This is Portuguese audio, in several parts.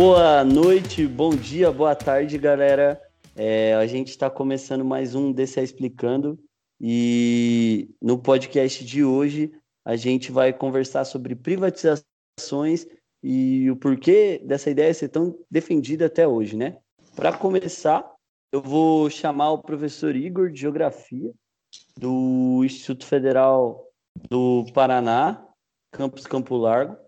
Boa noite, bom dia, boa tarde, galera. É, a gente está começando mais um DCA Explicando e no podcast de hoje a gente vai conversar sobre privatizações e o porquê dessa ideia ser tão defendida até hoje, né? Para começar, eu vou chamar o professor Igor de Geografia do Instituto Federal do Paraná, campus Campo Largo.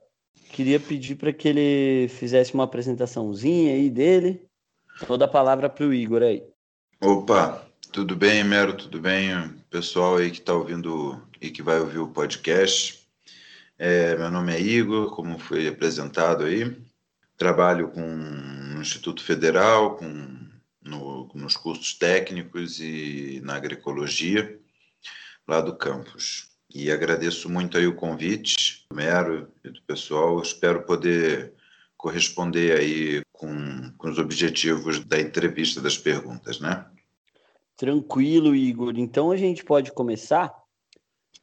Queria pedir para que ele fizesse uma apresentaçãozinha aí dele. Toda a palavra para o Igor aí. Opa, tudo bem, Mero? Tudo bem? Pessoal aí que está ouvindo e que vai ouvir o podcast. É, meu nome é Igor, como foi apresentado aí. Trabalho com, no Instituto Federal, com, no, nos cursos técnicos e na agroecologia, lá do campus. E agradeço muito aí o convite, do Mero e do pessoal. Espero poder corresponder aí com, com os objetivos da entrevista, das perguntas, né? Tranquilo, Igor. Então a gente pode começar.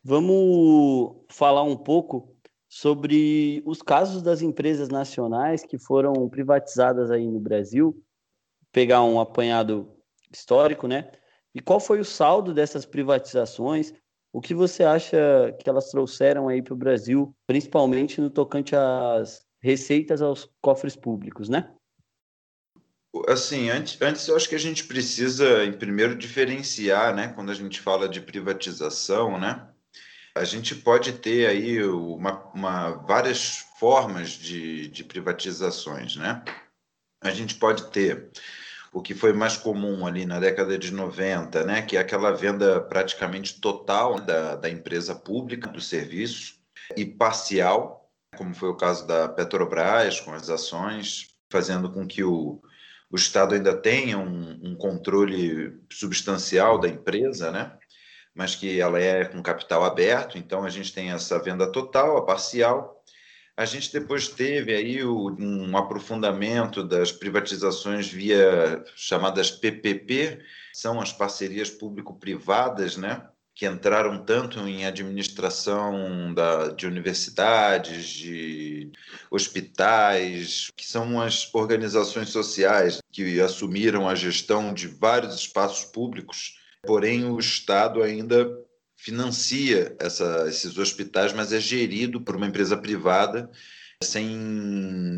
Vamos falar um pouco sobre os casos das empresas nacionais que foram privatizadas aí no Brasil, pegar um apanhado histórico, né? E qual foi o saldo dessas privatizações? O que você acha que elas trouxeram aí para o Brasil, principalmente no tocante às receitas aos cofres públicos, né? Assim, antes, antes eu acho que a gente precisa, primeiro, diferenciar, né? Quando a gente fala de privatização, né? A gente pode ter aí uma, uma várias formas de, de privatizações, né? A gente pode ter o que foi mais comum ali na década de 90, né, que é aquela venda praticamente total da, da empresa pública do serviço e parcial, como foi o caso da Petrobras, com as ações, fazendo com que o, o Estado ainda tenha um, um controle substancial da empresa, né? mas que ela é com capital aberto, então a gente tem essa venda total, a parcial, a gente depois teve aí um aprofundamento das privatizações via chamadas PPP, são as parcerias público-privadas, né? que entraram tanto em administração da, de universidades, de hospitais, que são as organizações sociais que assumiram a gestão de vários espaços públicos, porém o Estado ainda financia essa, esses hospitais, mas é gerido por uma empresa privada sem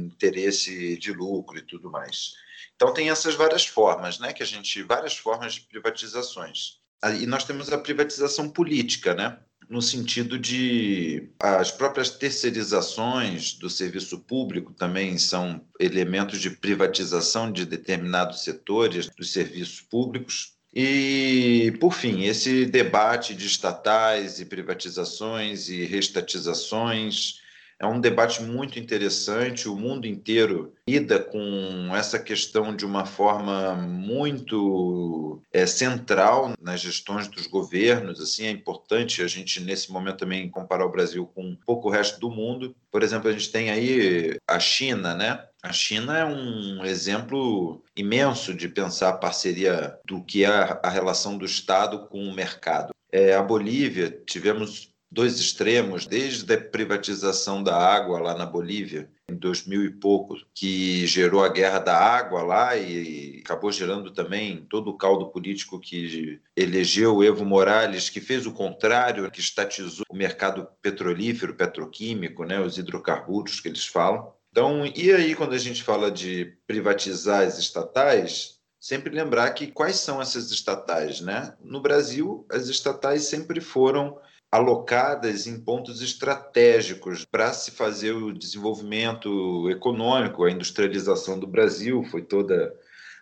interesse de lucro e tudo mais. Então tem essas várias formas, né, que a gente várias formas de privatizações. E nós temos a privatização política, né, no sentido de as próprias terceirizações do serviço público também são elementos de privatização de determinados setores dos serviços públicos. E, por fim, esse debate de estatais e privatizações e restatizações é um debate muito interessante. O mundo inteiro lida com essa questão de uma forma muito é, central nas gestões dos governos. Assim, é importante a gente nesse momento também comparar o Brasil com um pouco o resto do mundo. Por exemplo, a gente tem aí a China, né? A China é um exemplo imenso de pensar a parceria do que é a relação do Estado com o mercado. É, a Bolívia, tivemos dois extremos, desde a privatização da água lá na Bolívia, em 2000 e pouco, que gerou a guerra da água lá e acabou gerando também todo o caldo político que elegeu Evo Morales, que fez o contrário, que estatizou o mercado petrolífero, petroquímico, né, os hidrocarburos que eles falam. Então, e aí, quando a gente fala de privatizar as estatais, sempre lembrar que quais são essas estatais, né? No Brasil, as estatais sempre foram alocadas em pontos estratégicos para se fazer o desenvolvimento econômico, a industrialização do Brasil foi toda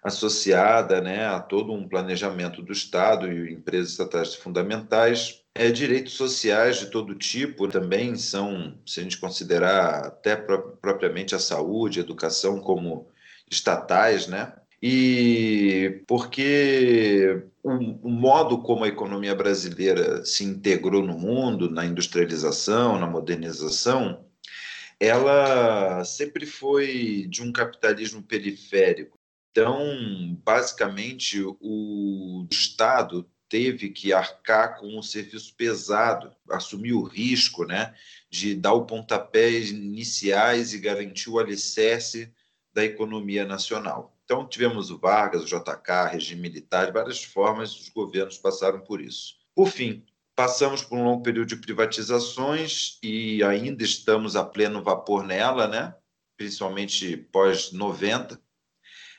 associada né, a todo um planejamento do Estado e empresas estatais fundamentais. É, direitos sociais de todo tipo também são, se a gente considerar até propriamente a saúde, a educação como estatais, né? E porque o, o, modo como a economia brasileira se integrou no mundo, na industrialização, na modernização, ela sempre foi de um capitalismo periférico. Então, basicamente, o Estado teve que arcar com um serviço pesado, assumir o risco né, de dar o pontapé iniciais e garantir o alicerce da economia nacional. Então, tivemos o Vargas, o JK, regime militar, várias formas, os governos passaram por isso. Por fim, passamos por um longo período de privatizações e ainda estamos a pleno vapor nela, né? principalmente pós-90.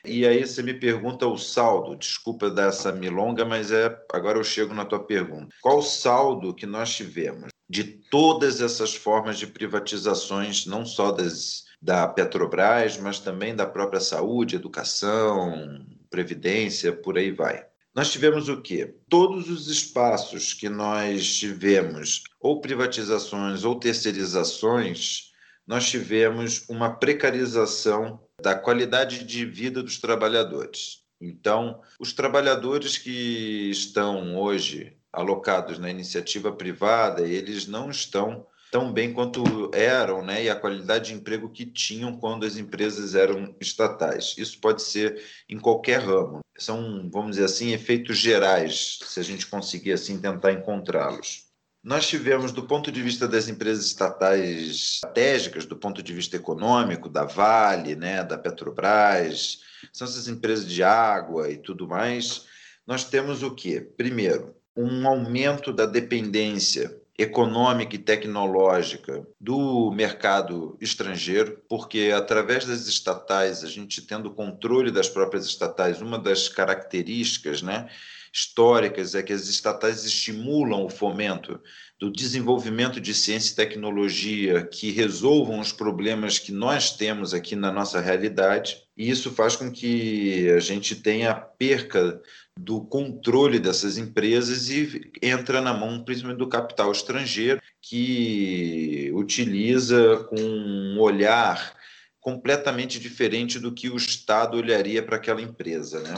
E aí você me pergunta o saldo, desculpa dessa milonga, mas é agora eu chego na tua pergunta. Qual o saldo que nós tivemos de todas essas formas de privatizações, não só das, da Petrobras, mas também da própria saúde, educação, previdência, por aí vai. Nós tivemos o quê? Todos os espaços que nós tivemos, ou privatizações ou terceirizações, nós tivemos uma precarização da qualidade de vida dos trabalhadores. Então, os trabalhadores que estão hoje alocados na iniciativa privada, eles não estão tão bem quanto eram, né, e a qualidade de emprego que tinham quando as empresas eram estatais. Isso pode ser em qualquer ramo. São, vamos dizer assim, efeitos gerais, se a gente conseguir assim tentar encontrá-los. Nós tivemos, do ponto de vista das empresas estatais estratégicas, do ponto de vista econômico, da Vale, né, da Petrobras, são essas empresas de água e tudo mais, nós temos o quê? Primeiro, um aumento da dependência econômica e tecnológica do mercado estrangeiro, porque através das estatais, a gente tendo controle das próprias estatais, uma das características né, históricas é que as estatais estimulam o fomento do desenvolvimento de ciência e tecnologia que resolvam os problemas que nós temos aqui na nossa realidade, e isso faz com que a gente tenha perca do controle dessas empresas e entra na mão principalmente do capital estrangeiro, que utiliza com um olhar completamente diferente do que o Estado olharia para aquela empresa. Né?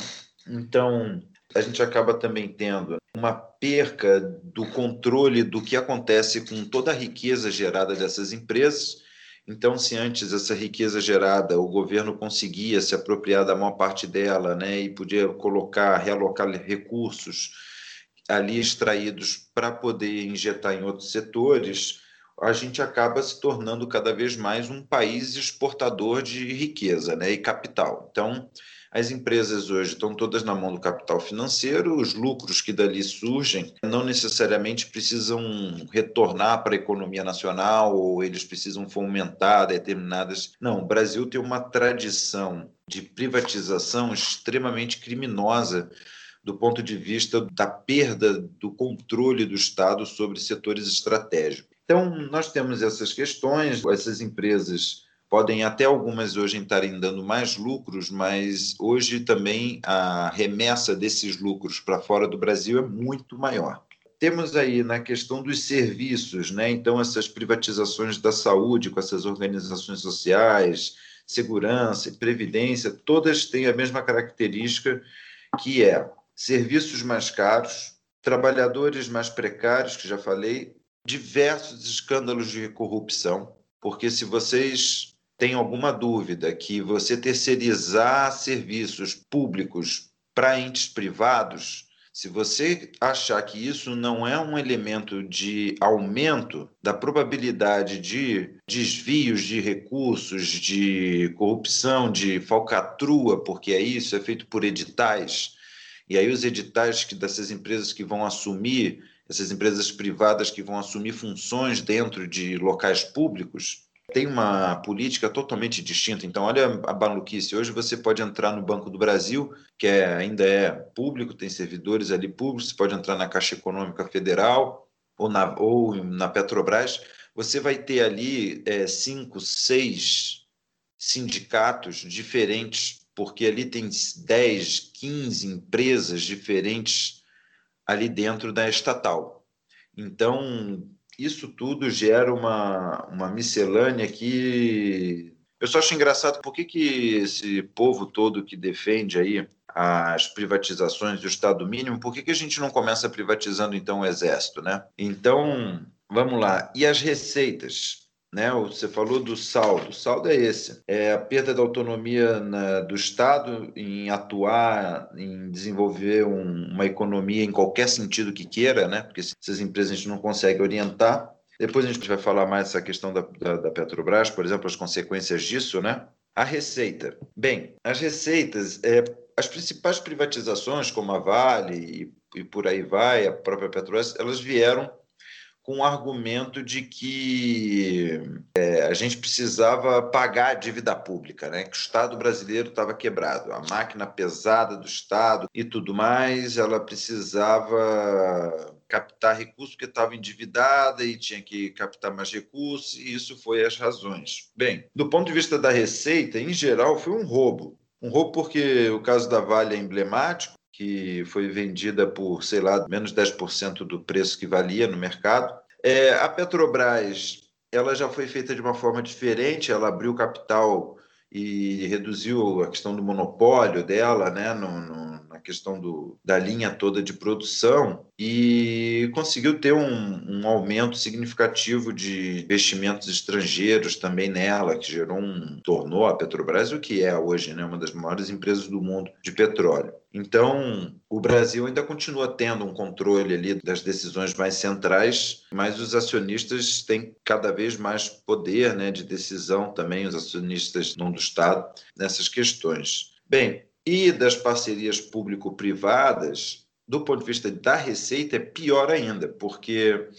Então, a gente acaba também tendo uma perca do controle do que acontece com toda a riqueza gerada dessas empresas então, se antes essa riqueza gerada, o governo conseguia se apropriar da maior parte dela, né, e podia colocar, realocar recursos ali extraídos para poder injetar em outros setores, a gente acaba se tornando cada vez mais um país exportador de riqueza, né, e capital. Então, as empresas hoje estão todas na mão do capital financeiro, os lucros que dali surgem não necessariamente precisam retornar para a economia nacional ou eles precisam fomentar determinadas. Não, o Brasil tem uma tradição de privatização extremamente criminosa do ponto de vista da perda do controle do Estado sobre setores estratégicos. Então, nós temos essas questões, essas empresas podem até algumas hoje estarem dando mais lucros, mas hoje também a remessa desses lucros para fora do Brasil é muito maior. Temos aí na questão dos serviços, né? Então essas privatizações da saúde com essas organizações sociais, segurança e previdência, todas têm a mesma característica que é serviços mais caros, trabalhadores mais precários, que já falei, diversos escândalos de corrupção, porque se vocês tem alguma dúvida que você terceirizar serviços públicos para entes privados, se você achar que isso não é um elemento de aumento da probabilidade de desvios de recursos, de corrupção, de falcatrua, porque é isso, é feito por editais, e aí os editais que dessas empresas que vão assumir, essas empresas privadas que vão assumir funções dentro de locais públicos, tem uma política totalmente distinta. Então, olha a maluquice. Hoje você pode entrar no Banco do Brasil, que é, ainda é público, tem servidores ali públicos, você pode entrar na Caixa Econômica Federal ou na, ou na Petrobras. Você vai ter ali é, cinco, seis sindicatos diferentes, porque ali tem 10, 15 empresas diferentes ali dentro da estatal. Então, isso tudo gera uma, uma miscelânea que eu só acho engraçado por que, que esse povo todo que defende aí as privatizações do Estado mínimo, por que, que a gente não começa privatizando então o Exército, né? Então, vamos lá. E as receitas? Né? Você falou do saldo. O saldo é esse: é a perda da autonomia na, do Estado em atuar, em desenvolver um, uma economia em qualquer sentido que queira, né? porque essas empresas a gente não consegue orientar. Depois a gente vai falar mais dessa questão da, da, da Petrobras, por exemplo, as consequências disso, né? A receita. Bem, as receitas, é, as principais privatizações, como a Vale e, e por aí vai, a própria Petrobras, elas vieram com o argumento de que é, a gente precisava pagar a dívida pública, né? que o Estado brasileiro estava quebrado, a máquina pesada do Estado e tudo mais, ela precisava captar recursos porque estava endividada e tinha que captar mais recursos, e isso foi as razões. Bem, do ponto de vista da receita, em geral, foi um roubo. Um roubo porque o caso da Vale é emblemático, que foi vendida por, sei lá, menos 10% do preço que valia no mercado. É, a Petrobras ela já foi feita de uma forma diferente, ela abriu capital e reduziu a questão do monopólio dela, né, no, no, na questão do, da linha toda de produção e conseguiu ter um, um, aumento significativo de investimentos estrangeiros também nela, que gerou um tornou a Petrobras o que é hoje, né, uma das maiores empresas do mundo de petróleo. Então, o Brasil ainda continua tendo um controle ali das decisões mais centrais, mas os acionistas têm cada vez mais poder né, de decisão também, os acionistas não do Estado, nessas questões. Bem, e das parcerias público-privadas, do ponto de vista da receita, é pior ainda, porque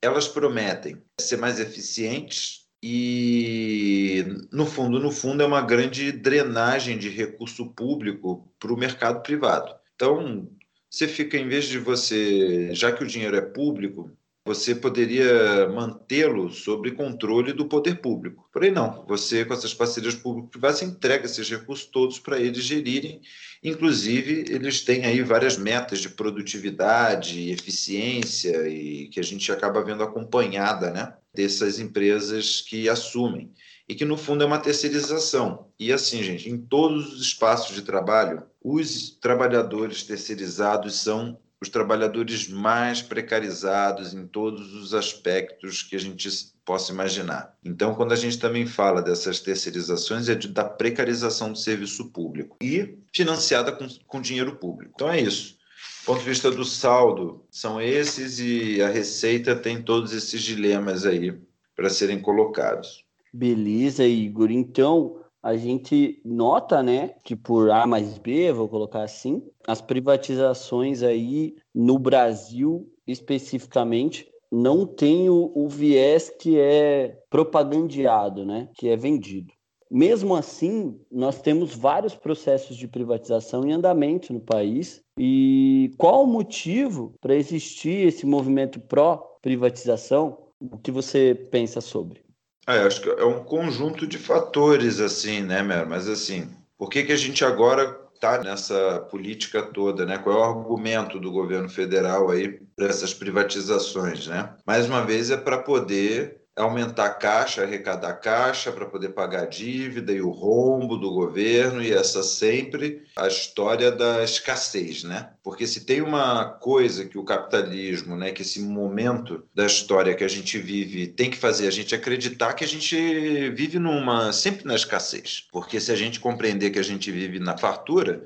elas prometem ser mais eficientes, e no fundo, no fundo é uma grande drenagem de recurso público para o mercado privado. Então, você fica em vez de você, já que o dinheiro é público, você poderia mantê-lo sob controle do poder público. Porém, não. Você, com essas parcerias público-privadas, entrega esses recursos todos para eles gerirem. Inclusive, eles têm aí várias metas de produtividade, eficiência, e que a gente acaba vendo acompanhada né, dessas empresas que assumem. E que, no fundo, é uma terceirização. E assim, gente, em todos os espaços de trabalho, os trabalhadores terceirizados são os trabalhadores mais precarizados em todos os aspectos que a gente possa imaginar. Então, quando a gente também fala dessas terceirizações, é de, da precarização do serviço público e financiada com, com dinheiro público. Então, é isso. Do ponto de vista do saldo, são esses e a Receita tem todos esses dilemas aí para serem colocados. Beleza, Igor. Então, a gente nota, né, que por A mais B, vou colocar assim, as privatizações aí no Brasil especificamente não tem o, o viés que é propagandeado, né, que é vendido. Mesmo assim, nós temos vários processos de privatização em andamento no país. E qual o motivo para existir esse movimento pró-privatização? O que você pensa sobre? É, acho que é um conjunto de fatores, assim, né, Mer? Mas, assim, por que, que a gente agora está nessa política toda, né? Qual é o argumento do governo federal aí para essas privatizações, né? Mais uma vez é para poder aumentar caixa, arrecadar caixa para poder pagar a dívida e o rombo do governo e essa sempre a história da escassez, né? Porque se tem uma coisa que o capitalismo, né, que esse momento da história que a gente vive tem que fazer a gente acreditar que a gente vive numa sempre na escassez. Porque se a gente compreender que a gente vive na fartura,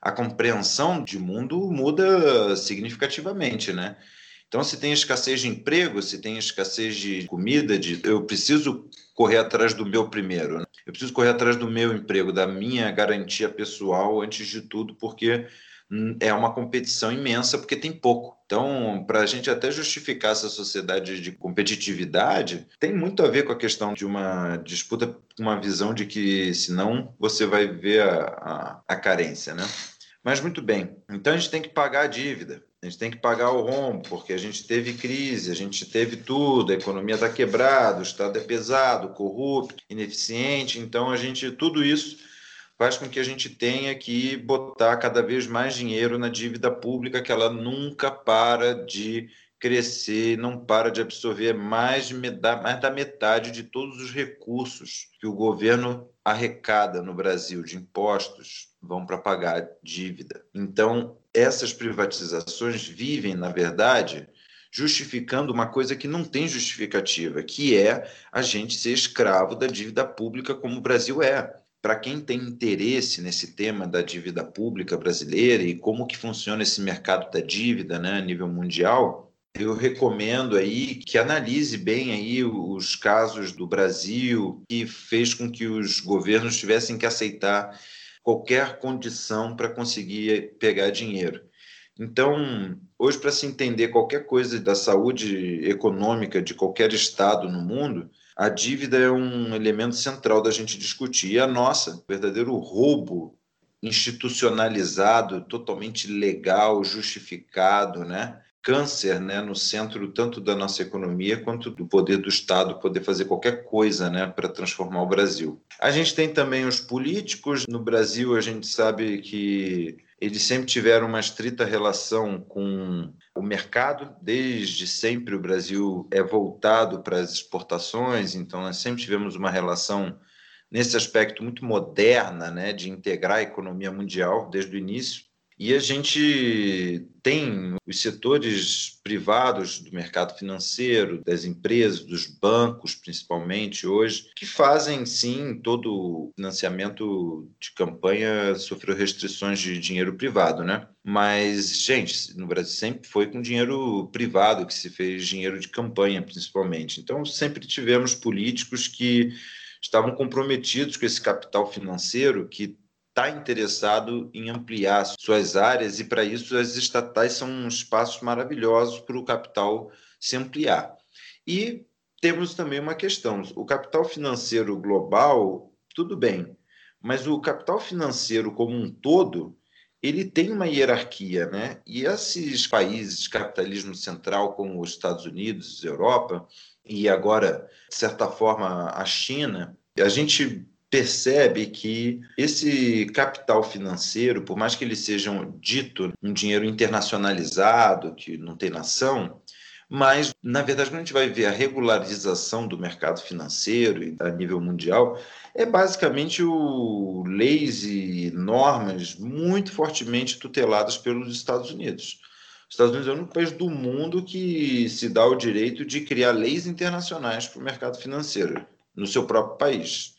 a compreensão de mundo muda significativamente, né? Então, se tem escassez de emprego, se tem escassez de comida, de, eu preciso correr atrás do meu primeiro. Né? Eu preciso correr atrás do meu emprego, da minha garantia pessoal, antes de tudo, porque hum, é uma competição imensa, porque tem pouco. Então, para a gente até justificar essa sociedade de competitividade, tem muito a ver com a questão de uma disputa, uma visão de que, senão, você vai ver a, a, a carência, né? Mas muito bem, então a gente tem que pagar a dívida. A gente tem que pagar o rombo, porque a gente teve crise, a gente teve tudo, a economia está quebrada, o Estado é pesado, corrupto, ineficiente, então a gente, tudo isso faz com que a gente tenha que botar cada vez mais dinheiro na dívida pública, que ela nunca para de crescer, não para de absorver mais, de, mais da metade de todos os recursos que o governo arrecada no Brasil de impostos vão para pagar dívida. Então, essas privatizações vivem, na verdade, justificando uma coisa que não tem justificativa, que é a gente ser escravo da dívida pública como o Brasil é. Para quem tem interesse nesse tema da dívida pública brasileira e como que funciona esse mercado da dívida né, a nível mundial, eu recomendo aí que analise bem aí os casos do Brasil que fez com que os governos tivessem que aceitar qualquer condição para conseguir pegar dinheiro. Então, hoje, para se entender qualquer coisa da saúde econômica de qualquer estado no mundo, a dívida é um elemento central da gente discutir. E a nossa, verdadeiro roubo institucionalizado, totalmente legal, justificado, né? Câncer né, no centro tanto da nossa economia quanto do poder do Estado poder fazer qualquer coisa né, para transformar o Brasil. A gente tem também os políticos. No Brasil, a gente sabe que eles sempre tiveram uma estrita relação com o mercado. Desde sempre, o Brasil é voltado para as exportações, então nós sempre tivemos uma relação nesse aspecto muito moderna, né, de integrar a economia mundial desde o início. E a gente tem os setores privados do mercado financeiro, das empresas, dos bancos, principalmente hoje, que fazem sim todo o financiamento de campanha sofreu restrições de dinheiro privado, né? Mas, gente, no Brasil sempre foi com dinheiro privado que se fez dinheiro de campanha, principalmente. Então, sempre tivemos políticos que estavam comprometidos com esse capital financeiro que está interessado em ampliar suas áreas e para isso as estatais são espaços maravilhosos para o capital se ampliar. E temos também uma questão: o capital financeiro global, tudo bem, mas o capital financeiro como um todo ele tem uma hierarquia, né? E esses países de capitalismo central, como os Estados Unidos, Europa, e agora, de certa forma, a China, a gente percebe que esse capital financeiro, por mais que ele seja dito um dinheiro internacionalizado, que não tem nação, mas, na verdade, quando a gente vai ver a regularização do mercado financeiro a nível mundial, é basicamente o leis e normas muito fortemente tuteladas pelos Estados Unidos. Os Estados Unidos é o único país do mundo que se dá o direito de criar leis internacionais para o mercado financeiro no seu próprio país.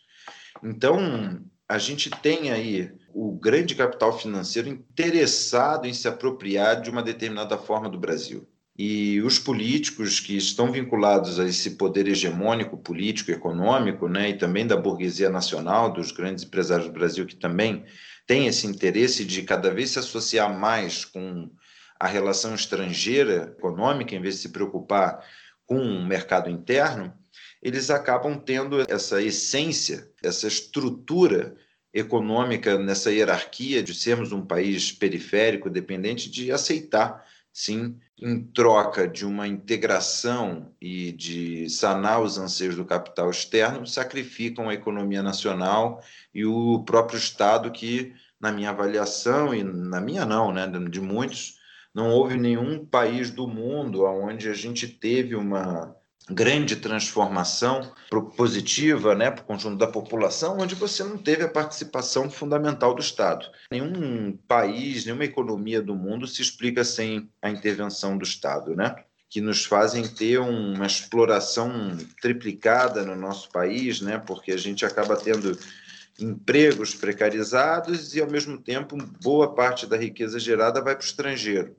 Então, a gente tem aí o grande capital financeiro interessado em se apropriar de uma determinada forma do Brasil. E os políticos que estão vinculados a esse poder hegemônico político, econômico, né, e também da burguesia nacional, dos grandes empresários do Brasil, que também têm esse interesse de cada vez se associar mais com a relação estrangeira econômica, em vez de se preocupar com o mercado interno, eles acabam tendo essa essência, essa estrutura econômica nessa hierarquia de sermos um país periférico, dependente de aceitar, sim, em troca de uma integração e de sanar os anseios do capital externo, sacrificam a economia nacional e o próprio Estado que, na minha avaliação, e na minha não, né, de muitos, não houve nenhum país do mundo onde a gente teve uma grande transformação positiva né, para o conjunto da população, onde você não teve a participação fundamental do Estado. Nenhum país, nenhuma economia do mundo se explica sem a intervenção do Estado, né? que nos fazem ter uma exploração triplicada no nosso país, né? porque a gente acaba tendo empregos precarizados e, ao mesmo tempo, boa parte da riqueza gerada vai para o estrangeiro.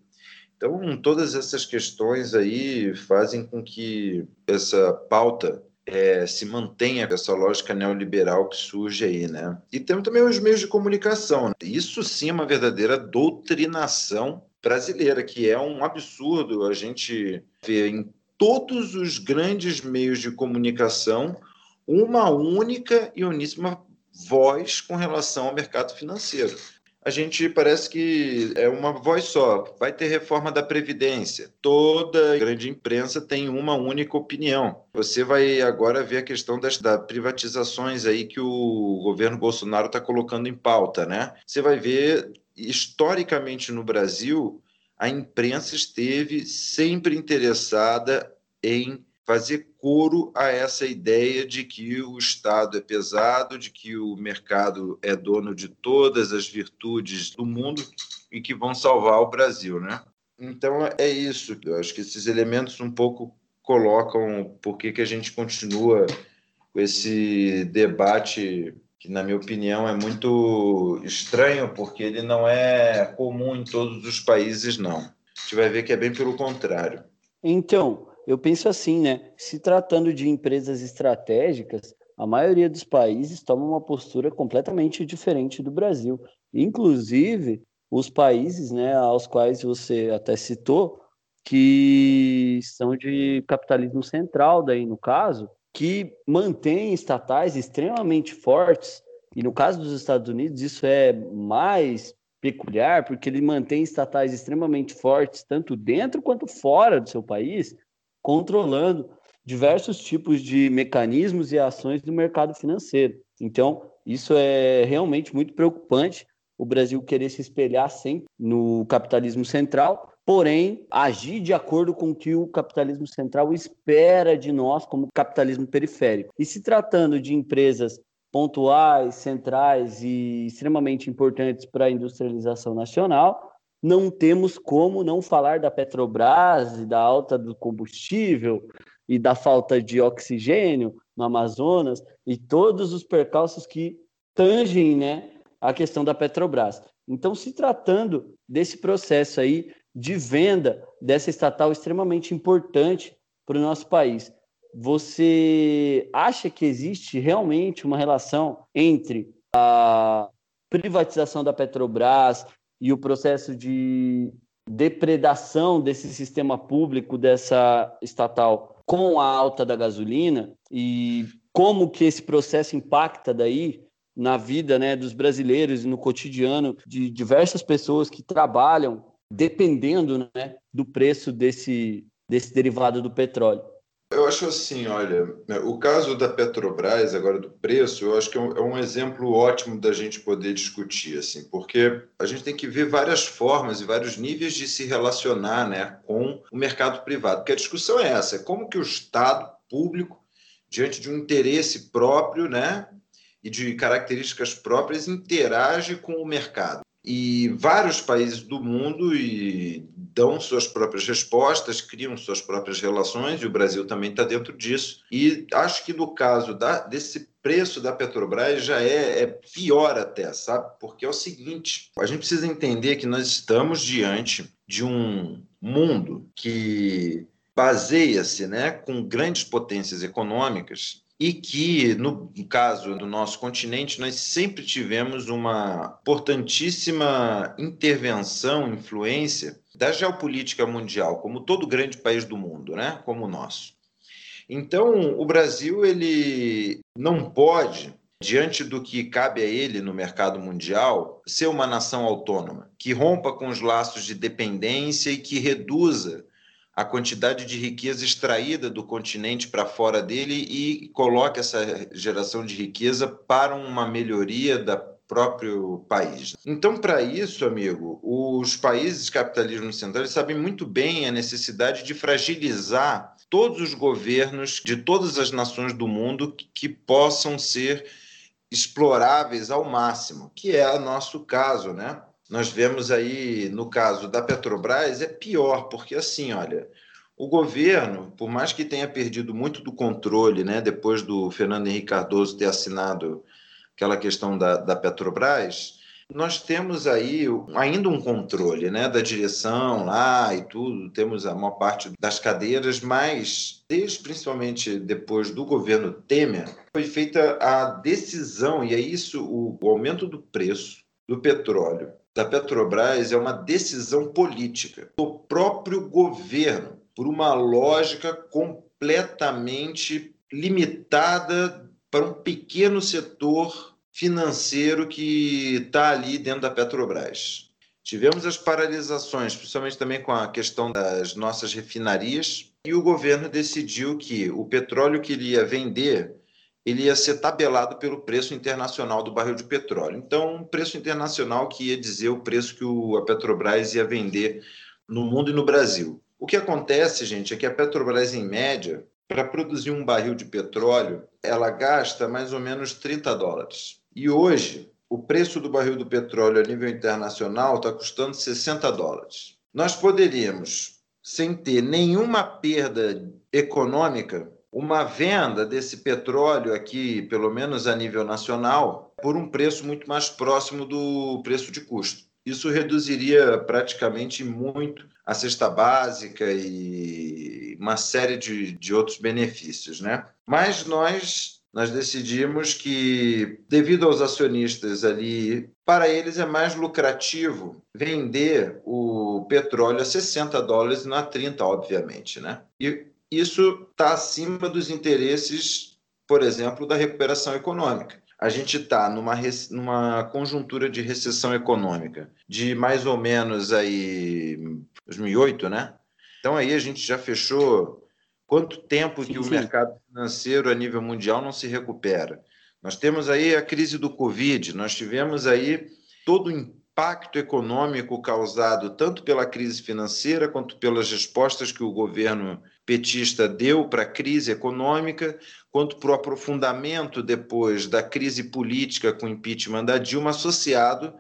Então, todas essas questões aí fazem com que essa pauta é, se mantenha essa lógica neoliberal que surge aí, né? E temos também os meios de comunicação. Né? Isso sim é uma verdadeira doutrinação brasileira, que é um absurdo a gente ver em todos os grandes meios de comunicação uma única e uníssima voz com relação ao mercado financeiro a gente parece que é uma voz só. Vai ter reforma da Previdência. Toda grande imprensa tem uma única opinião. Você vai agora ver a questão das, privatizações aí que o governo Bolsonaro está colocando em pauta, né? Você vai ver, historicamente no Brasil, a imprensa esteve sempre interessada em fazer coro a essa ideia de que o Estado é pesado, de que o mercado é dono de todas as virtudes do mundo e que vão salvar o Brasil, né? Então é isso. Eu acho que esses elementos um pouco colocam por que, que a gente continua com esse debate que, na minha opinião, é muito estranho, porque ele não é comum em todos os países, não. A gente vai ver que é bem pelo contrário. Então, eu penso assim, né? Se tratando de empresas estratégicas, a maioria dos países toma uma postura completamente diferente do Brasil. Inclusive, os países, né, aos quais você até citou, que são de capitalismo central, daí no caso, que mantêm estatais extremamente fortes, e no caso dos Estados Unidos isso é mais peculiar, porque ele mantém estatais extremamente fortes, tanto dentro quanto fora do seu país, controlando diversos tipos de mecanismos e ações do mercado financeiro. Então, isso é realmente muito preocupante, o Brasil querer se espelhar sempre no capitalismo central, porém agir de acordo com o que o capitalismo central espera de nós como capitalismo periférico. E se tratando de empresas pontuais, centrais e extremamente importantes para a industrialização nacional, não temos como não falar da Petrobras e da alta do combustível e da falta de oxigênio no Amazonas e todos os percalços que tangem né, a questão da Petrobras. Então, se tratando desse processo aí de venda dessa estatal extremamente importante para o nosso país, você acha que existe realmente uma relação entre a privatização da Petrobras e o processo de depredação desse sistema público, dessa estatal, com a alta da gasolina e como que esse processo impacta daí na vida né, dos brasileiros e no cotidiano de diversas pessoas que trabalham dependendo né, do preço desse, desse derivado do petróleo. Eu acho assim, olha, né, o caso da Petrobras, agora do preço, eu acho que é um, é um, exemplo ótimo da gente poder discutir, assim, porque a gente tem que ver várias formas e vários níveis de se relacionar né, com o mercado privado. Porque a discussão é essa, é como que o Estado público, diante de um interesse próprio né, e de características próprias, interage com o mercado. E vários países do mundo e dão suas próprias respostas, criam suas próprias relações, e o Brasil também está dentro disso. E acho que no caso da, desse preço da Petrobras já é, é, pior até, sabe? Porque é o seguinte: a gente precisa entender que nós estamos diante de um mundo que baseia-se né, com grandes potências econômicas e que, no caso do nosso continente, nós sempre tivemos uma importantíssima intervenção, influência da geopolítica mundial, como todo grande país do mundo, né? como o nosso. Então, o Brasil ele não pode, diante do que cabe a ele no mercado mundial, ser uma nação autônoma, que rompa com os laços de dependência e que reduza a quantidade de riqueza extraída do continente para fora dele e coloque essa geração de riqueza para uma melhoria da próprio país. Então, para isso, amigo, os países capitalismo centrais sabem muito bem a necessidade de fragilizar todos os governos de todas as nações do mundo que possam ser exploráveis ao máximo, que é o nosso caso, né? Nós vemos aí, no caso da Petrobras, é pior, porque assim, olha, o governo, por mais que tenha perdido muito do controle, né, depois do Fernando Henrique Cardoso ter assinado aquela questão da, da Petrobras, nós temos aí ainda um controle né, da direção lá e tudo, temos a maior parte das cadeiras, mas desde principalmente depois do governo Temer, foi feita a decisão, e é isso, o, o aumento do preço do petróleo da Petrobras é uma decisão política do próprio governo, por uma lógica completamente limitada para um pequeno setor financeiro que está ali dentro da Petrobras. Tivemos as paralisações, principalmente também com a questão das nossas refinarias, e o governo decidiu que o petróleo que ele ia vender ele ia ser tabelado pelo preço internacional do barril de petróleo. Então, um preço internacional que ia dizer o preço que o, a Petrobras ia vender no mundo e no Brasil. O que acontece, gente, é que a Petrobras, em média, para produzir um barril de petróleo, ela gasta mais ou menos 30 dólares. E hoje, o preço do barril do petróleo a nível internacional está custando 60 dólares. Nós poderíamos, sem ter nenhuma perda econômica, uma venda desse petróleo aqui, pelo menos a nível nacional, por um preço muito mais próximo do preço de custo. isso reduziria praticamente muito a cesta básica e uma série de, de outros benefícios, né? Mas nós nós decidimos que, devido aos acionistas ali, para eles é mais lucrativo vender o petróleo a 60 dólares não a 30, obviamente, né? E isso está acima dos interesses, por exemplo, da recuperação econômica a gente está numa, numa conjuntura de recessão econômica de mais ou menos aí 2008, né? Então aí a gente já fechou quanto tempo sim, que o sim. mercado financeiro a nível mundial não se recupera? Nós temos aí a crise do Covid, nós tivemos aí todo o impacto econômico causado tanto pela crise financeira quanto pelas respostas que o governo petista deu para a crise econômica, quanto para o aprofundamento depois da crise política com o impeachment da Dilma associado,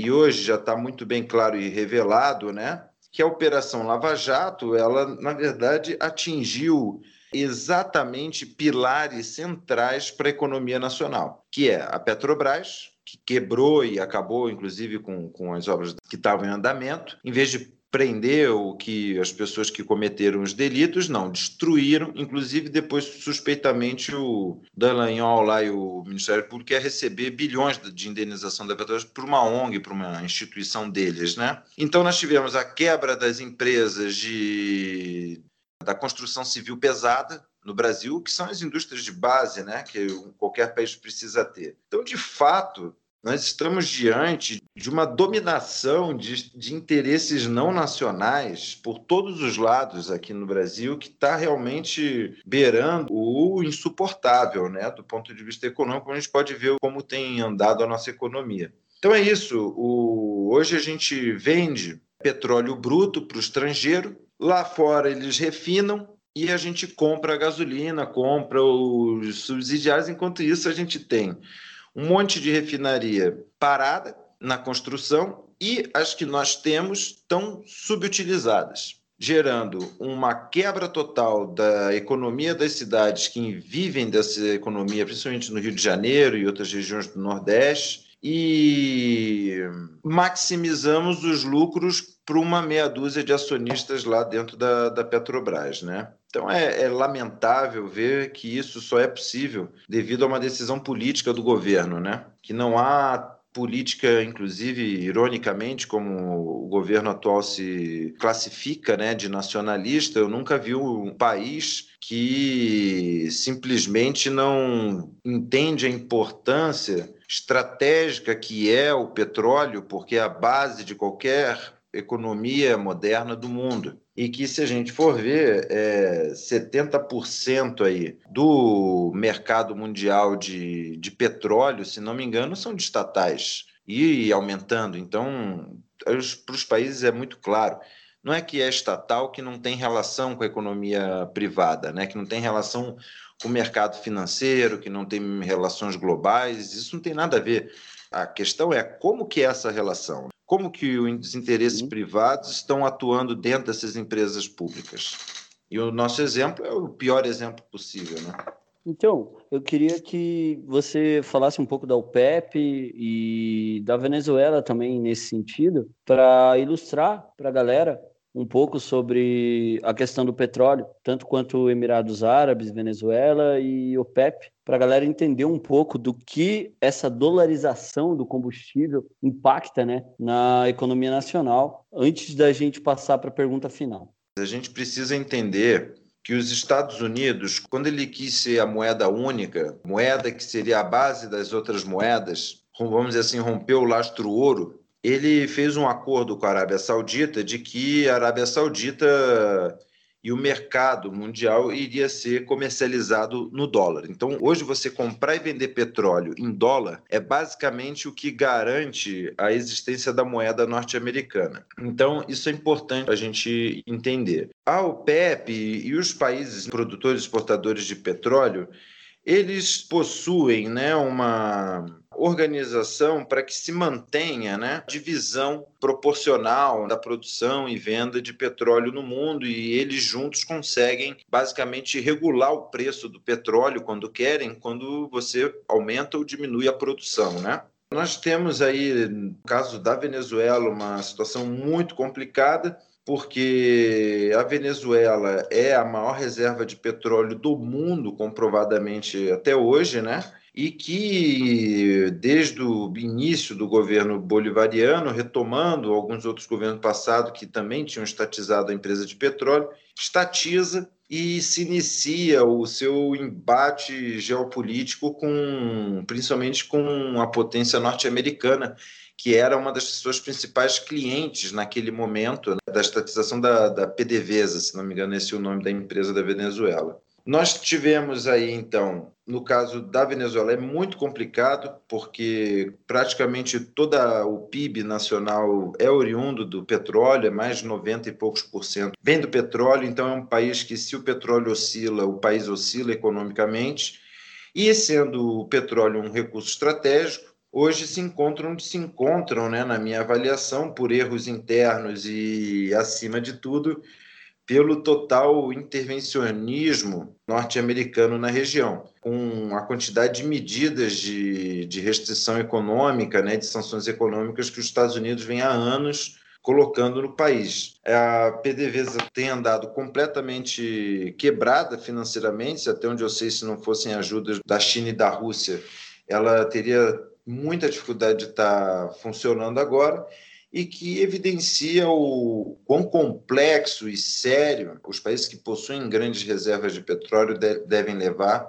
e hoje já está muito bem claro e revelado, né, que a Operação Lava Jato, ela, na verdade, atingiu exatamente pilares centrais para a economia nacional, que é a Petrobras, que quebrou e acabou, inclusive, com, com as obras que estavam em andamento, em vez de prender o que as pessoas que cometeram os delitos, não, destruíram, inclusive depois suspeitamente o Dallagnol lá e o Ministério Público quer receber bilhões de indenização da Petrobras por uma ONG, por uma instituição deles, né? Então nós tivemos a quebra das empresas de da construção civil pesada, no Brasil, que são as indústrias de base, né, que qualquer país precisa ter. Então, de fato, nós estamos diante de uma dominação de, de interesses não nacionais por todos os lados aqui no Brasil que está realmente beirando o insuportável, né, do ponto de vista econômico. A gente pode ver como tem andado a nossa economia. Então é isso. O, hoje a gente vende petróleo bruto para o estrangeiro. Lá fora eles refinam, e a gente compra a gasolina, compra os subsidiários, enquanto isso a gente tem um monte de refinaria parada na construção e as que nós temos estão subutilizadas, gerando uma quebra total da economia das cidades que vivem dessa economia, principalmente no Rio de Janeiro e outras regiões do Nordeste, e maximizamos os lucros para uma meia dúzia de acionistas lá dentro da, da Petrobras, né? Então é, é, lamentável ver que isso só é possível devido a uma decisão política do governo, né? Que não há política, inclusive, ironicamente, como o governo atual se classifica né, de nacionalista, eu nunca vi um país que simplesmente não entende a importância estratégica que é o petróleo, porque é a base de qualquer economia moderna do mundo. E que, se a gente for ver, é 70% aí do mercado mundial de, de petróleo, se não me engano, são de estatais e aumentando. Então, para os países é muito claro. Não é que é estatal que não tem relação com a economia privada, né? que não tem relação com o mercado financeiro, que não tem relações globais, isso não tem nada a ver. A questão é como que é essa relação, como que os interesses privados estão atuando dentro dessas empresas públicas. E o nosso exemplo é o pior exemplo possível, né? Então, eu queria que você falasse um pouco da OPEP e da Venezuela também nesse sentido, para ilustrar para a galera um pouco sobre a questão do petróleo, tanto quanto Emirados Árabes, Venezuela e OPEP, para a galera entender um pouco do que essa dolarização do combustível impacta né, na economia nacional, antes da gente passar para a pergunta final. A gente precisa entender que os Estados Unidos, quando ele quis ser a moeda única, moeda que seria a base das outras moedas, vamos dizer assim, rompeu o lastro ouro, ele fez um acordo com a Arábia Saudita de que a Arábia Saudita e o mercado mundial iria ser comercializado no dólar. Então, hoje você comprar e vender petróleo em dólar é basicamente o que garante a existência da moeda norte-americana. Então, isso é importante a gente entender. A OPEP e os países produtores e exportadores de petróleo, eles possuem né, uma organização para que se mantenha né, divisão proporcional da produção e venda de petróleo no mundo e eles juntos conseguem basicamente regular o preço do petróleo quando querem, quando você aumenta ou diminui a produção, né? Nós temos aí, no caso da Venezuela, uma situação muito complicada, porque a Venezuela é a maior reserva de petróleo do mundo, comprovadamente até hoje, né? E que, desde o início do governo bolivariano, retomando alguns outros governos passados que também tinham estatizado a empresa de petróleo, estatiza e se inicia o seu embate geopolítico com, principalmente com a potência norte-americana, que era uma das suas principais clientes naquele momento né, da estatização da, da PDVSA, se não me engano, esse é o nome da empresa da Venezuela. Nós tivemos aí, então, no caso da Venezuela, é muito complicado, porque praticamente todo o PIB nacional é oriundo do petróleo, é mais de 90 e poucos por cento vem do petróleo, então é um país que, se o petróleo oscila, o país oscila economicamente, e sendo o petróleo um recurso estratégico, hoje se encontram onde se encontram, né, na minha avaliação, por erros internos e, acima de tudo, pelo total intervencionismo norte-americano na região, com a quantidade de medidas de, de restrição econômica, né, de sanções econômicas que os Estados Unidos vem há anos colocando no país. A PDVSA tem andado completamente quebrada financeiramente, até onde eu sei, se não fossem ajudas da China e da Rússia, ela teria muita dificuldade de estar funcionando agora e que evidencia o quão complexo e sério os países que possuem grandes reservas de petróleo de devem levar,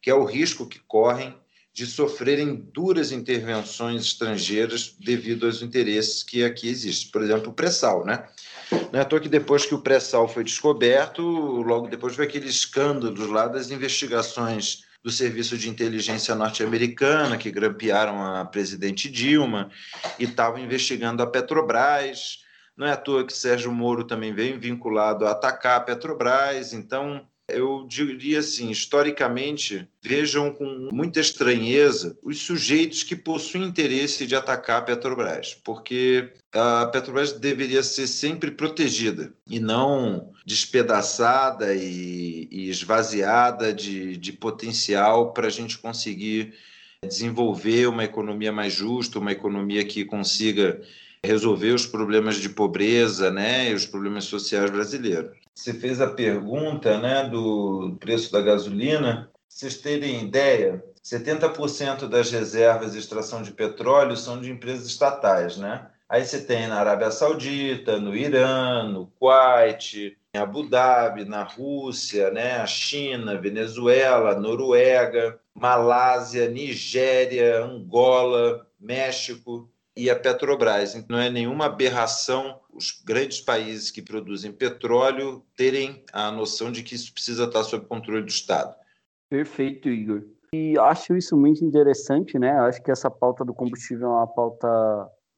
que é o risco que correm de sofrerem duras intervenções estrangeiras devido aos interesses que aqui existem. Por exemplo, o pré-sal, né? Não é à toa que depois que o pré-sal foi descoberto, logo depois veio aquele escândalo lá das investigações do Serviço de Inteligência norte-americana, que grampearam a presidente Dilma e estavam investigando a Petrobras. Não é à toa que Sérgio Moro também veio vinculado a atacar a Petrobras. Então, eu diria assim, historicamente, vejam com muita estranheza os sujeitos que possuem interesse de atacar a Petrobras, porque a Petrobras deveria ser sempre protegida e não despedaçada e, e esvaziada de, de potencial para a gente conseguir desenvolver uma economia mais justa, uma economia que consiga resolver os problemas de pobreza né, e os problemas sociais brasileiros. Você fez a pergunta né, do preço da gasolina. Vocês terem ideia, 70% das reservas de extração de petróleo são de empresas estatais, né? Aí você tem na Arábia Saudita, no Irã, no Kuwait, em Abu Dhabi, na Rússia, né? a China, Venezuela, Noruega, Malásia, Nigéria, Angola, México e a Petrobras. Então, não é nenhuma aberração os grandes países que produzem petróleo terem a noção de que isso precisa estar sob controle do Estado. Perfeito, Igor. E acho isso muito interessante, né? Acho que essa pauta do combustível é uma pauta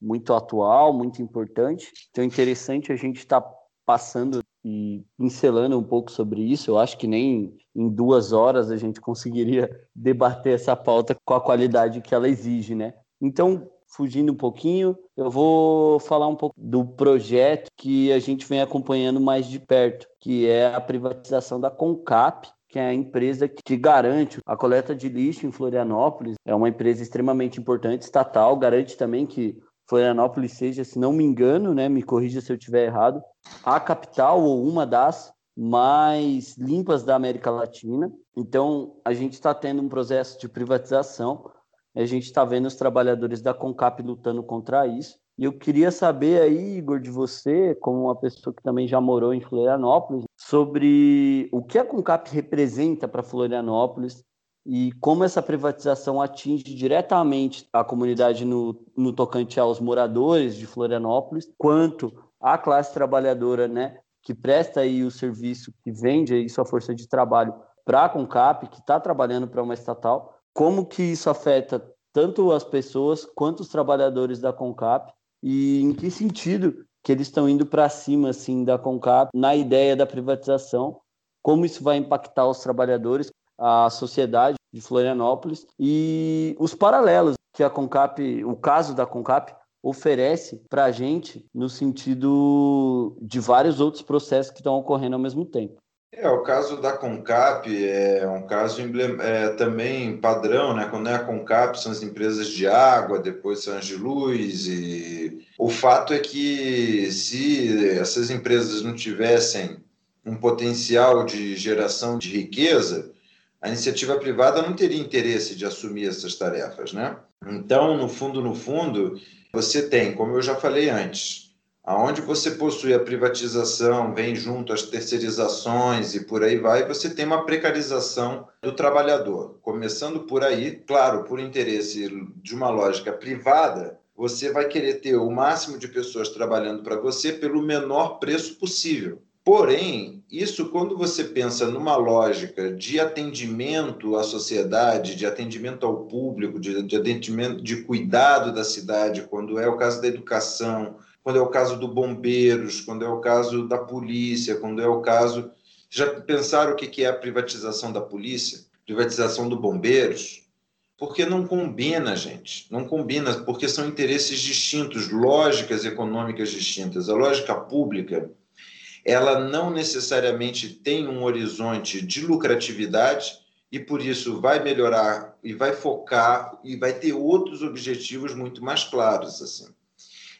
muito atual, muito importante. Então, é interessante a gente estar tá passando e pincelando um pouco sobre isso. Eu acho que nem em duas horas a gente conseguiria debater essa pauta com a qualidade que ela exige, né? Então, fugindo um pouquinho, eu vou falar um pouco do projeto que a gente vem acompanhando mais de perto, que é a privatização da Concap, que é a empresa que garante a coleta de lixo em Florianópolis. É uma empresa extremamente importante, estatal, garante também que Florianópolis seja, se não me engano, né, me corrija se eu estiver errado, a capital ou uma das mais limpas da América Latina. Então, a gente está tendo um processo de privatização a gente está vendo os trabalhadores da Concap lutando contra isso. E eu queria saber aí, Igor, de você, como uma pessoa que também já morou em Florianópolis, sobre o que a Concap representa para Florianópolis e como essa privatização atinge diretamente a comunidade no, no tocante aos moradores de Florianópolis, quanto à classe trabalhadora, né, que presta aí o serviço, que vende aí sua força de trabalho para a Concap, que está trabalhando para uma estatal, como que isso afeta tanto as pessoas quanto os trabalhadores da Concap e em que sentido que eles estão indo para cima assim da Concap na ideia da privatização, como isso vai impactar os trabalhadores, a sociedade de Florianópolis e os paralelos que a Concap, o caso da Concap oferece para a gente no sentido de vários outros processos que estão ocorrendo ao mesmo tempo. É, o caso da Concap é um caso é, também padrão, né? Quando é a Concap, são as empresas de água, depois são as de luz. E o fato é que se essas empresas não tivessem um potencial de geração de riqueza, a iniciativa privada não teria interesse de assumir essas tarefas, né? Então, no fundo, no fundo, você tem, como eu já falei antes, aonde você possui a privatização, vem junto as terceirizações e por aí vai, você tem uma precarização do trabalhador. Começando por aí, claro, por interesse de uma lógica privada, você vai querer ter o máximo de pessoas trabalhando para você pelo menor preço possível. Porém, isso quando você pensa numa lógica de atendimento à sociedade, de atendimento ao público, de, de atendimento de cuidado da cidade, quando é o caso da educação, quando é o caso do bombeiros, quando é o caso da polícia, quando é o caso. Já pensaram o que é a privatização da polícia? Privatização do bombeiros? Porque não combina, gente. Não combina, porque são interesses distintos, lógicas econômicas distintas. A lógica pública, ela não necessariamente tem um horizonte de lucratividade e por isso vai melhorar e vai focar e vai ter outros objetivos muito mais claros assim.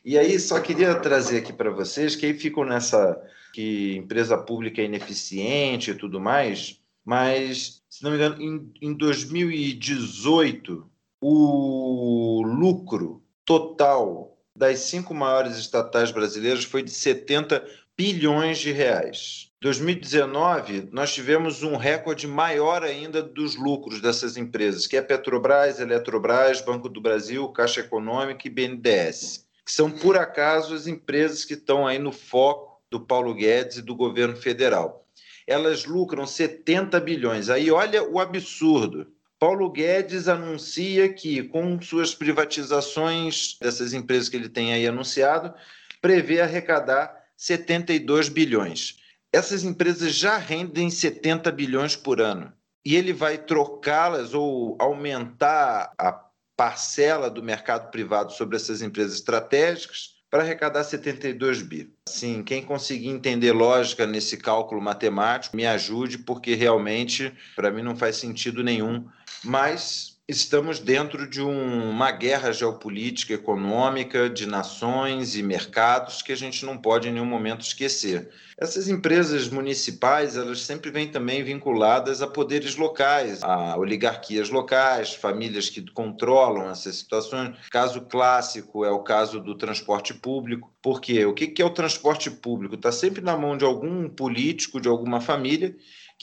E aí, só queria trazer aqui para vocês que aí ficam nessa que empresa pública é ineficiente e tudo mais, mas, se não me engano, em, em 2018, o lucro total das cinco maiores estatais brasileiras foi de 70 bilhões de reais. 2019, nós tivemos um recorde maior ainda dos lucros dessas empresas, que é Petrobras, Eletrobras, Banco do Brasil, Caixa Econômica e BNDES que são, por acaso, as empresas que estão aí no foco do Paulo Guedes e do governo federal. Elas lucram 70 bilhões. Aí olha o absurdo. Paulo Guedes anuncia que, com suas privatizações dessas empresas que ele tem aí anunciado, prevê arrecadar 72 bilhões. Essas empresas já rendem 70 bilhões por ano. E ele vai trocá-las ou aumentar a parcela do mercado privado sobre essas empresas estratégicas para arrecadar 72 bi. Sim, quem conseguir entender lógica nesse cálculo matemático, me ajude, porque realmente para mim não faz sentido nenhum. Mas estamos dentro de um, uma guerra geopolítica, econômica, de nações e mercados que a gente não pode em nenhum momento esquecer. Essas empresas municipais, elas sempre vêm também vinculadas a poderes locais, a oligarquias locais, famílias que controlam essas situações. Caso clássico é o caso do transporte público. Por quê? O que é o transporte público? Está sempre na mão de algum político, de alguma família,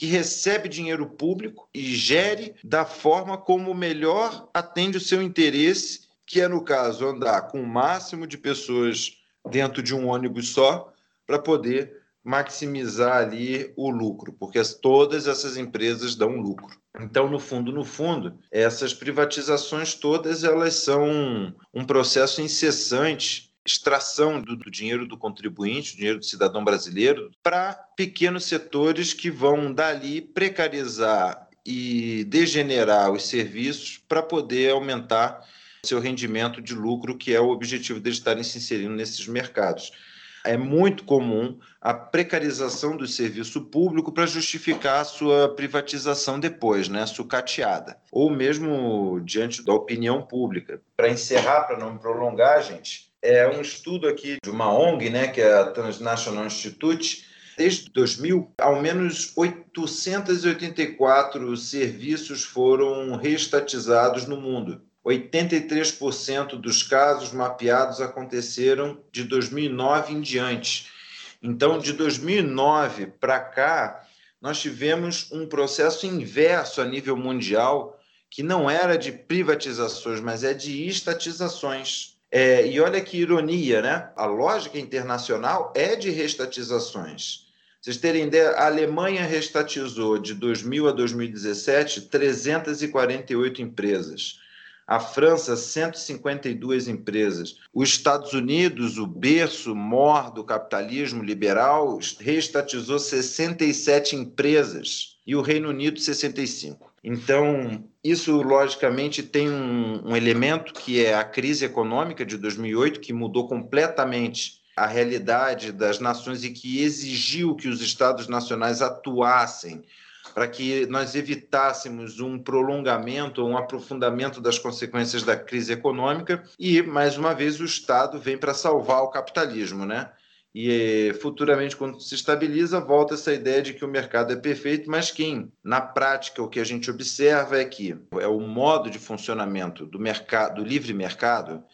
que recebe dinheiro público e gere da forma como melhor atende o seu interesse, que é, no caso, andar com o máximo de pessoas dentro de um ônibus só, para poder maximizar ali o lucro, porque todas essas empresas dão lucro. Então, no fundo, no fundo, essas privatizações todas elas são um processo incessante extração do, do, dinheiro do contribuinte, do dinheiro do cidadão brasileiro, para pequenos setores que vão dali precarizar e degenerar os serviços para poder aumentar seu rendimento de lucro, que é o objetivo deles estarem se inserindo nesses mercados. É muito comum a precarização do serviço público para justificar a sua privatização depois, né, sucateada, ou mesmo diante da opinião pública. Para encerrar, para não me prolongar, gente, é um estudo aqui de uma ONG, né, que é a Transnational Institute, Desde 2000, ao menos 884 serviços foram reestatizados no mundo. 83% dos casos mapeados aconteceram de 2009 em diante. Então, de 2009 para cá, nós tivemos um processo inverso a nível mundial, que não era de privatizações, mas é de estatizações. É, e olha que ironia, né? A lógica internacional é de restatizações. Vocês terem ideia, a Alemanha restatizou de 2000 a 2017 348 empresas. A França, 152 empresas. Os Estados Unidos, o berço mor do capitalismo liberal, reestatizou 67 empresas. E o Reino Unido, 65. Então, isso logicamente tem um, um, elemento que é a crise econômica de 2008, que mudou completamente a realidade das nações e que exigiu que os estados nacionais atuassem para que nós evitássemos um prolongamento, um aprofundamento das consequências da crise econômica e, mais uma vez, o Estado vem para salvar o capitalismo, né? E futuramente, quando se estabiliza, volta essa ideia de que o mercado é perfeito, mas quem, na prática, o que a gente observa é que é o modo de funcionamento do mercado, do livre mercado,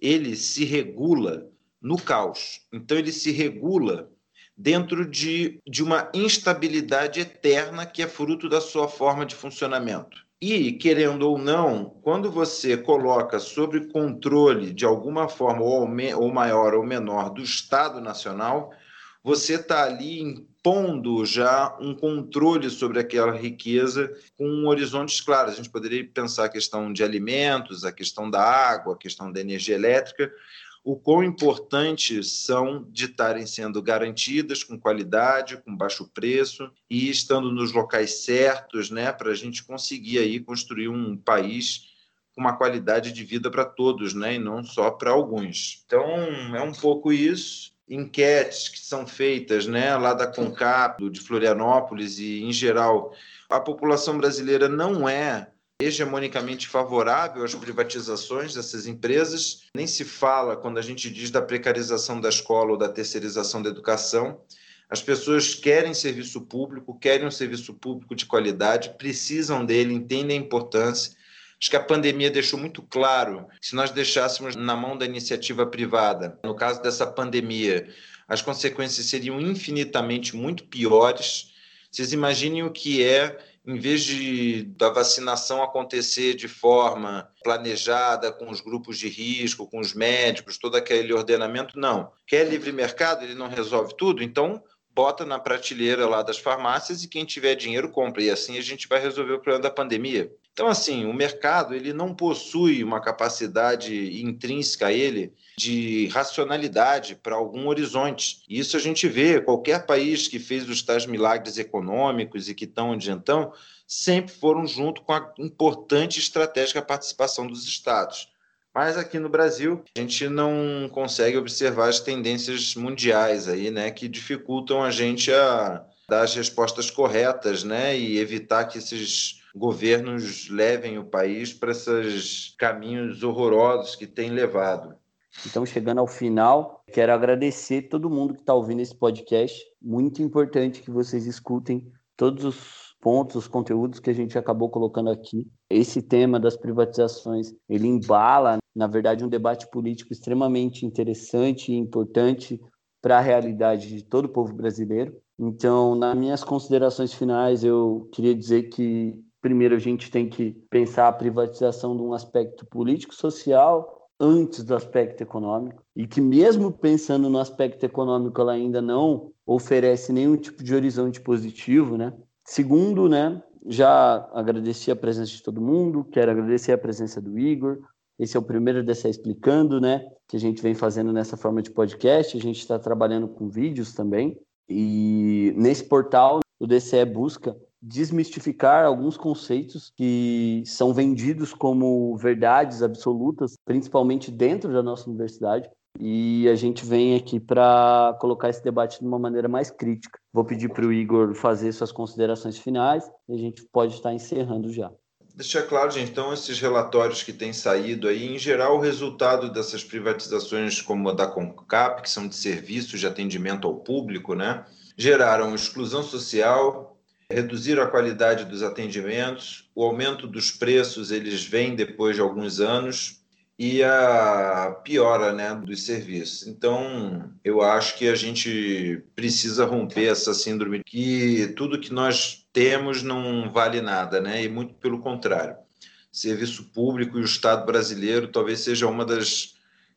ele se regula no caos. Então, ele se regula dentro de, de uma instabilidade eterna que é fruto da sua forma de funcionamento. E, querendo ou não, quando você coloca sobre controle, de alguma forma, ou, ou maior ou menor, do Estado Nacional, você está ali impondo já um controle sobre aquela riqueza com horizontes claros. A gente poderia pensar a questão de alimentos, a questão da água, a questão da energia elétrica, o quão importantes são de estarem sendo garantidas com qualidade, com baixo preço e estando nos locais certos, né, para a gente conseguir aí construir um país com uma qualidade de vida para todos, né, e não só para alguns. Então é um pouco isso. Enquetes que são feitas, né, lá da Concap, de Florianópolis e em geral, a população brasileira não é hegemonicamente favorável às privatizações dessas empresas. Nem se fala quando a gente diz da precarização da escola ou da terceirização da educação. As pessoas querem serviço público, querem um serviço público de qualidade, precisam dele, entendem a importância. Acho que a pandemia deixou muito claro que se nós deixássemos na mão da iniciativa privada, no caso dessa pandemia, as consequências seriam infinitamente muito piores. Vocês imaginem o que é em vez de da vacinação acontecer de forma planejada, com os grupos de risco, com os médicos, todo aquele ordenamento, não. Quer livre mercado, ele não resolve tudo, então bota na prateleira lá das farmácias e quem tiver dinheiro compra. E assim a gente vai resolver o problema da pandemia. Então, assim, o mercado ele não possui uma capacidade intrínseca a ele de racionalidade para algum horizonte. E isso a gente vê, qualquer país que fez os tais milagres econômicos e que estão onde estão, sempre foram junto com a importante estratégica participação dos estados. Mas aqui no Brasil, a gente não consegue observar as tendências mundiais aí, né, que dificultam a gente a dar as respostas corretas, né, e evitar que esses governos levem o país para esses caminhos horrorosos que têm levado. Então, chegando ao final, quero agradecer todo mundo que está ouvindo esse podcast. Muito importante que vocês escutem todos os pontos, os conteúdos que a gente acabou colocando aqui. Esse tema das privatizações, ele embala, na verdade, um debate político extremamente interessante e importante para a realidade de todo o povo brasileiro. Então, nas minhas considerações finais, eu queria dizer que, primeiro, a gente tem que pensar a privatização de um aspecto político-social, antes do aspecto econômico e que mesmo pensando no aspecto econômico ela ainda não oferece nenhum tipo de horizonte positivo, né? Segundo, né, já agradeci a presença de todo mundo, quero agradecer a presença do Igor. Esse é o primeiro dessa explicando, né, que a gente vem fazendo nessa forma de podcast. A gente está trabalhando com vídeos também. E nesse portal, o DCE busca desmistificar alguns conceitos que são vendidos como verdades absolutas, principalmente dentro da nossa universidade. E a gente vem aqui para colocar esse debate de uma maneira mais crítica. Vou pedir para o Igor fazer suas considerações finais e a gente pode estar encerrando já. Deixar claro, gente, então, esses relatórios que têm saído aí, em geral, o resultado dessas privatizações, como a da CONCAP, que são de serviços de atendimento ao público, né, geraram exclusão social, reduziram a qualidade dos atendimentos, o aumento dos preços eles vêm depois de alguns anos e a piora né, dos serviços. Então, eu acho que a gente precisa romper essa síndrome que tudo que nós temos não vale nada, né? E muito pelo contrário. Serviço público e o Estado brasileiro talvez seja uma das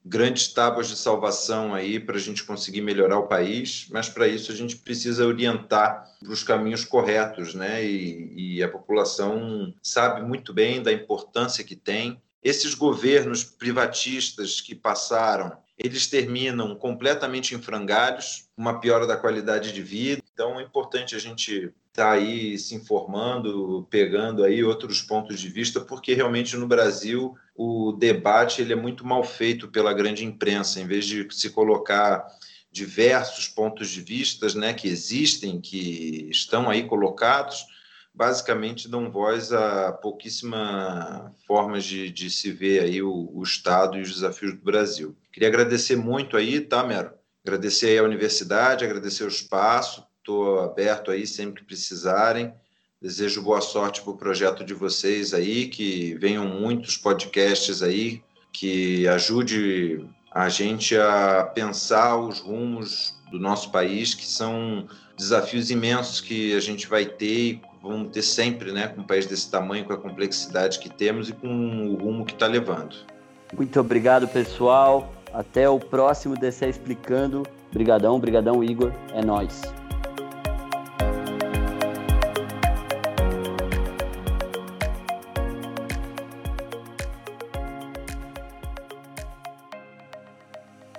grandes tábuas de salvação aí para a gente conseguir melhorar o país, mas para isso a gente precisa orientar para os caminhos corretos, né? E, e, a população sabe muito bem da importância que tem. Esses governos privatistas que passaram, eles terminam completamente em frangalhos, uma piora da qualidade de vida, Então é importante a gente estar tá aí se informando, pegando aí outros pontos de vista, porque realmente no Brasil o debate ele é muito mal feito pela grande imprensa, em vez de se colocar diversos pontos de vista né, que existem, que estão aí colocados, basicamente dão voz a pouquíssimas formas de, de se ver aí o, o, Estado e os desafios do Brasil. Queria agradecer muito aí, tá, Mero? Agradecer aí a universidade, agradecer o espaço, estou aberto aí sempre que precisarem. Desejo boa sorte para o projeto de vocês aí, que venham muitos podcasts aí, que ajude a gente a pensar os rumos do nosso país, que são desafios imensos que a gente vai ter e vamos ter sempre, né, com um país desse tamanho, com a complexidade que temos e com o rumo que está levando. Muito obrigado, pessoal. Até o próximo DCE Explicando. Brigadão, brigadão, Igor. É nós.